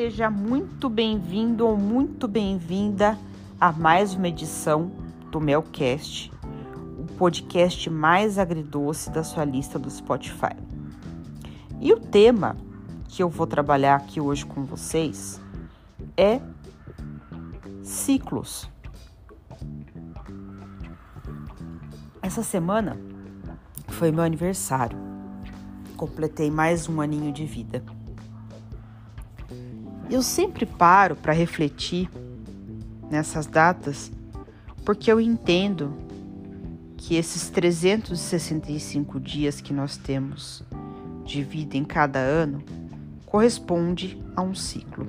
Seja muito bem-vindo ou muito bem-vinda a mais uma edição do Melcast, o podcast mais agridoce da sua lista do Spotify. E o tema que eu vou trabalhar aqui hoje com vocês é ciclos. Essa semana foi meu aniversário. Completei mais um aninho de vida. Eu sempre paro para refletir nessas datas porque eu entendo que esses 365 dias que nós temos de vida em cada ano corresponde a um ciclo.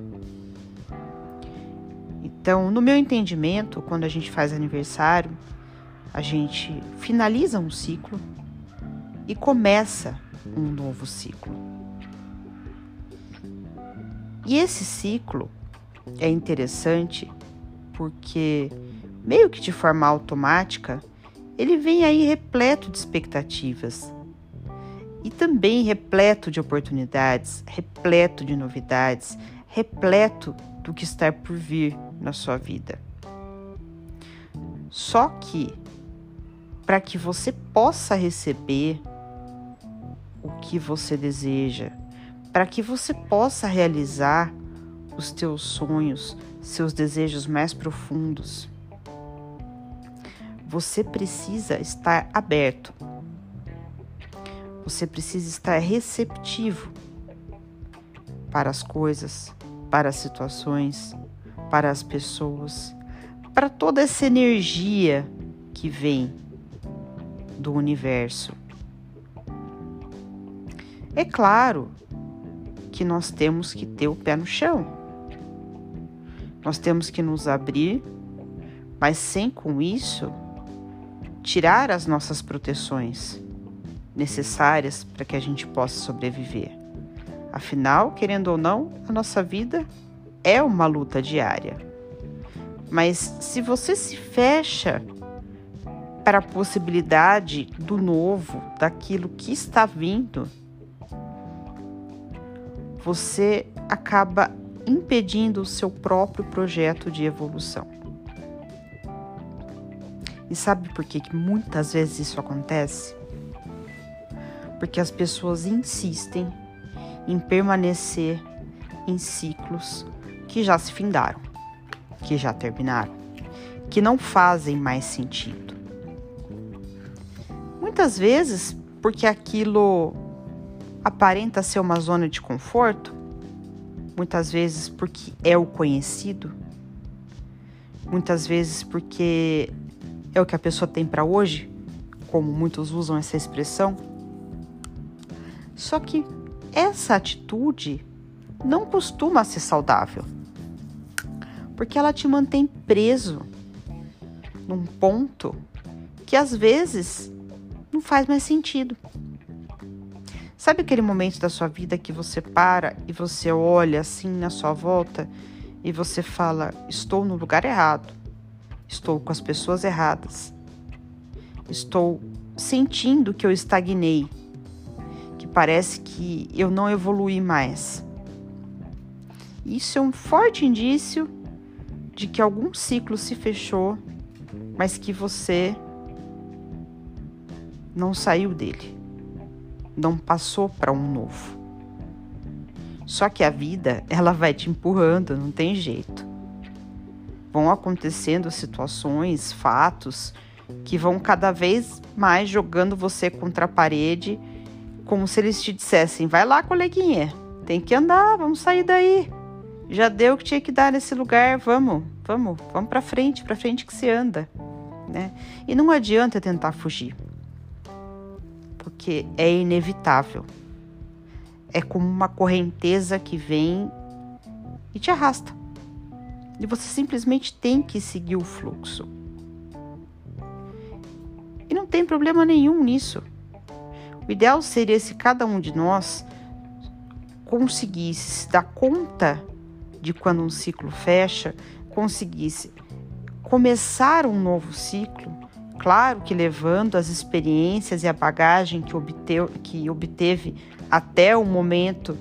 Então, no meu entendimento, quando a gente faz aniversário, a gente finaliza um ciclo e começa um novo ciclo. E esse ciclo é interessante porque, meio que de forma automática, ele vem aí repleto de expectativas e também repleto de oportunidades, repleto de novidades, repleto do que está por vir na sua vida. Só que, para que você possa receber o que você deseja, para que você possa realizar os teus sonhos, seus desejos mais profundos. Você precisa estar aberto. Você precisa estar receptivo para as coisas, para as situações, para as pessoas, para toda essa energia que vem do universo. É claro que nós temos que ter o pé no chão. Nós temos que nos abrir, mas sem com isso tirar as nossas proteções necessárias para que a gente possa sobreviver. Afinal, querendo ou não, a nossa vida é uma luta diária. Mas se você se fecha para a possibilidade do novo, daquilo que está vindo, você acaba impedindo o seu próprio projeto de evolução. E sabe por que, que muitas vezes isso acontece? Porque as pessoas insistem em permanecer em ciclos que já se findaram, que já terminaram, que não fazem mais sentido. Muitas vezes porque aquilo aparenta ser uma zona de conforto, muitas vezes porque é o conhecido, muitas vezes porque é o que a pessoa tem para hoje, como muitos usam essa expressão. Só que essa atitude não costuma ser saudável, porque ela te mantém preso num ponto que às vezes não faz mais sentido. Sabe aquele momento da sua vida que você para e você olha assim na sua volta e você fala: estou no lugar errado, estou com as pessoas erradas, estou sentindo que eu estagnei, que parece que eu não evolui mais. Isso é um forte indício de que algum ciclo se fechou, mas que você não saiu dele não passou para um novo. Só que a vida, ela vai te empurrando, não tem jeito. Vão acontecendo situações, fatos que vão cada vez mais jogando você contra a parede, como se eles te dissessem: "Vai lá, coleguinha, tem que andar, vamos sair daí. Já deu o que tinha que dar nesse lugar, vamos, vamos, vamos para frente, para frente que se anda", né? E não adianta tentar fugir porque é inevitável. É como uma correnteza que vem e te arrasta. E você simplesmente tem que seguir o fluxo. E não tem problema nenhum nisso. O ideal seria se cada um de nós conseguisse se dar conta de quando um ciclo fecha, conseguisse começar um novo ciclo Claro que levando as experiências e a bagagem que, obteu, que obteve até o momento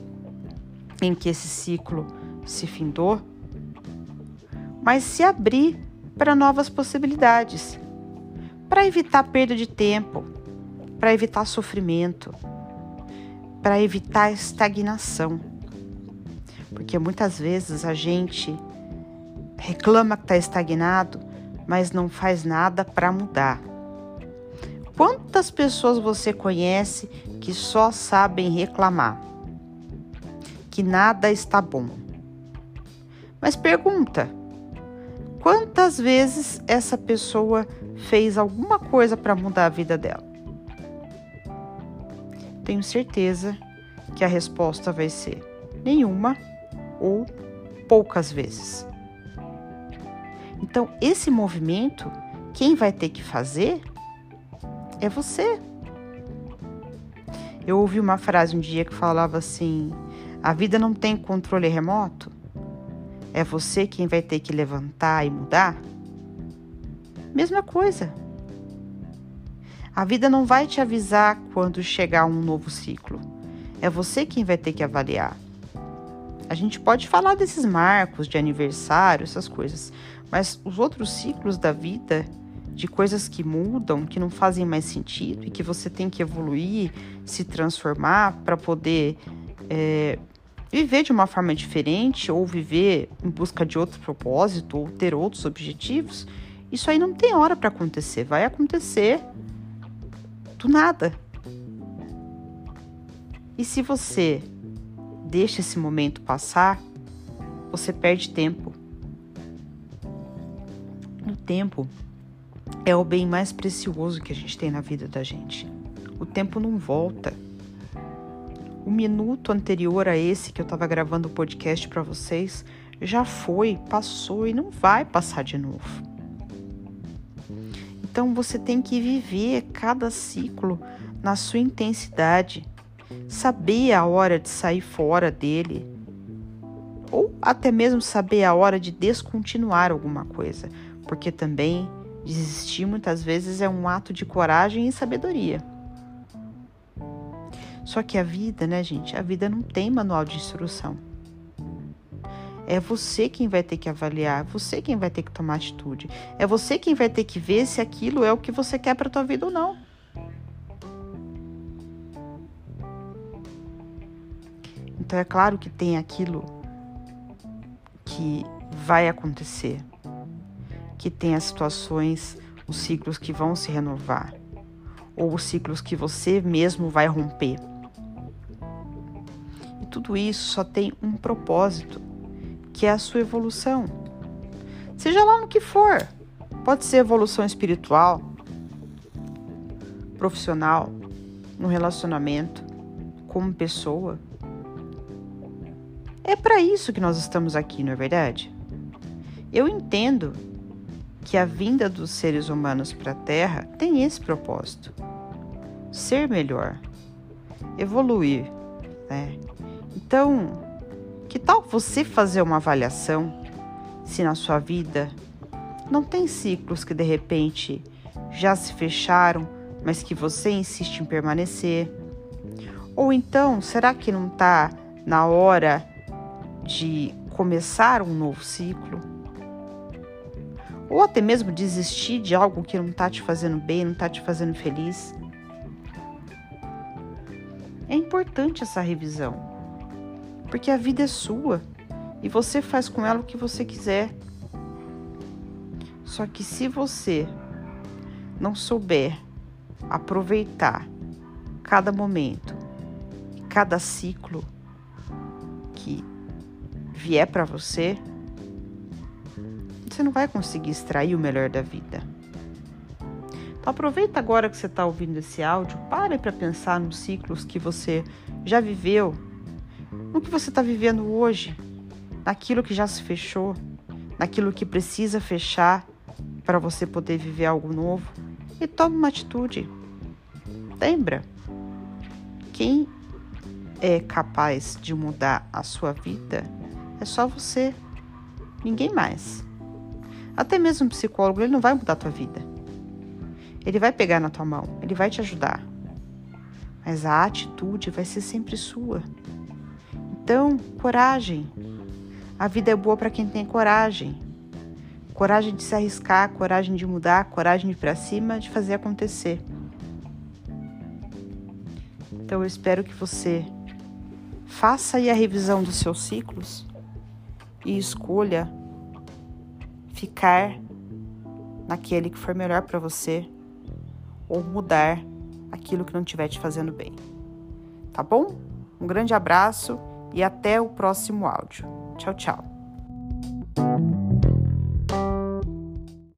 em que esse ciclo se findou, mas se abrir para novas possibilidades, para evitar perda de tempo, para evitar sofrimento, para evitar estagnação. Porque muitas vezes a gente reclama que está estagnado, mas não faz nada para mudar. Quantas pessoas você conhece que só sabem reclamar? Que nada está bom. Mas pergunta: quantas vezes essa pessoa fez alguma coisa para mudar a vida dela? Tenho certeza que a resposta vai ser nenhuma ou poucas vezes. Então, esse movimento, quem vai ter que fazer é você. Eu ouvi uma frase um dia que falava assim: a vida não tem controle remoto. É você quem vai ter que levantar e mudar? Mesma coisa. A vida não vai te avisar quando chegar um novo ciclo. É você quem vai ter que avaliar. A gente pode falar desses marcos de aniversário, essas coisas, mas os outros ciclos da vida, de coisas que mudam, que não fazem mais sentido e que você tem que evoluir, se transformar para poder é, viver de uma forma diferente ou viver em busca de outro propósito ou ter outros objetivos, isso aí não tem hora para acontecer, vai acontecer do nada. E se você deixa esse momento passar, você perde tempo tempo é o bem mais precioso que a gente tem na vida da gente. O tempo não volta. O minuto anterior a esse que eu estava gravando o podcast para vocês já foi, passou e não vai passar de novo. Então você tem que viver cada ciclo na sua intensidade, saber a hora de sair fora dele, ou até mesmo saber a hora de descontinuar alguma coisa porque também desistir muitas vezes é um ato de coragem e sabedoria. Só que a vida, né, gente? A vida não tem manual de instrução. É você quem vai ter que avaliar, é você quem vai ter que tomar atitude. É você quem vai ter que ver se aquilo é o que você quer para tua vida ou não. Então é claro que tem aquilo que vai acontecer que tem as situações, os ciclos que vão se renovar, ou os ciclos que você mesmo vai romper. E tudo isso só tem um propósito, que é a sua evolução. Seja lá no que for. Pode ser evolução espiritual, profissional, no relacionamento, como pessoa. É para isso que nós estamos aqui, não é verdade? Eu entendo que a vinda dos seres humanos para a Terra tem esse propósito: ser melhor, evoluir. Né? Então, que tal você fazer uma avaliação se na sua vida não tem ciclos que de repente já se fecharam, mas que você insiste em permanecer? Ou então, será que não está na hora de começar um novo ciclo? Ou até mesmo desistir de algo que não está te fazendo bem, não está te fazendo feliz. É importante essa revisão, porque a vida é sua e você faz com ela o que você quiser. Só que se você não souber aproveitar cada momento, cada ciclo que vier para você, você não vai conseguir extrair o melhor da vida. Então aproveita agora que você está ouvindo esse áudio, pare para pensar nos ciclos que você já viveu, no que você está vivendo hoje, naquilo que já se fechou, naquilo que precisa fechar para você poder viver algo novo e tome uma atitude. Lembra, quem é capaz de mudar a sua vida é só você, ninguém mais. Até mesmo um psicólogo, ele não vai mudar a tua vida. Ele vai pegar na tua mão, ele vai te ajudar. Mas a atitude vai ser sempre sua. Então, coragem. A vida é boa para quem tem coragem. Coragem de se arriscar, coragem de mudar, coragem de ir para cima, de fazer acontecer. Então eu espero que você faça aí a revisão dos seus ciclos e escolha ficar naquele que for melhor para você ou mudar aquilo que não estiver te fazendo bem. Tá bom? Um grande abraço e até o próximo áudio. Tchau, tchau.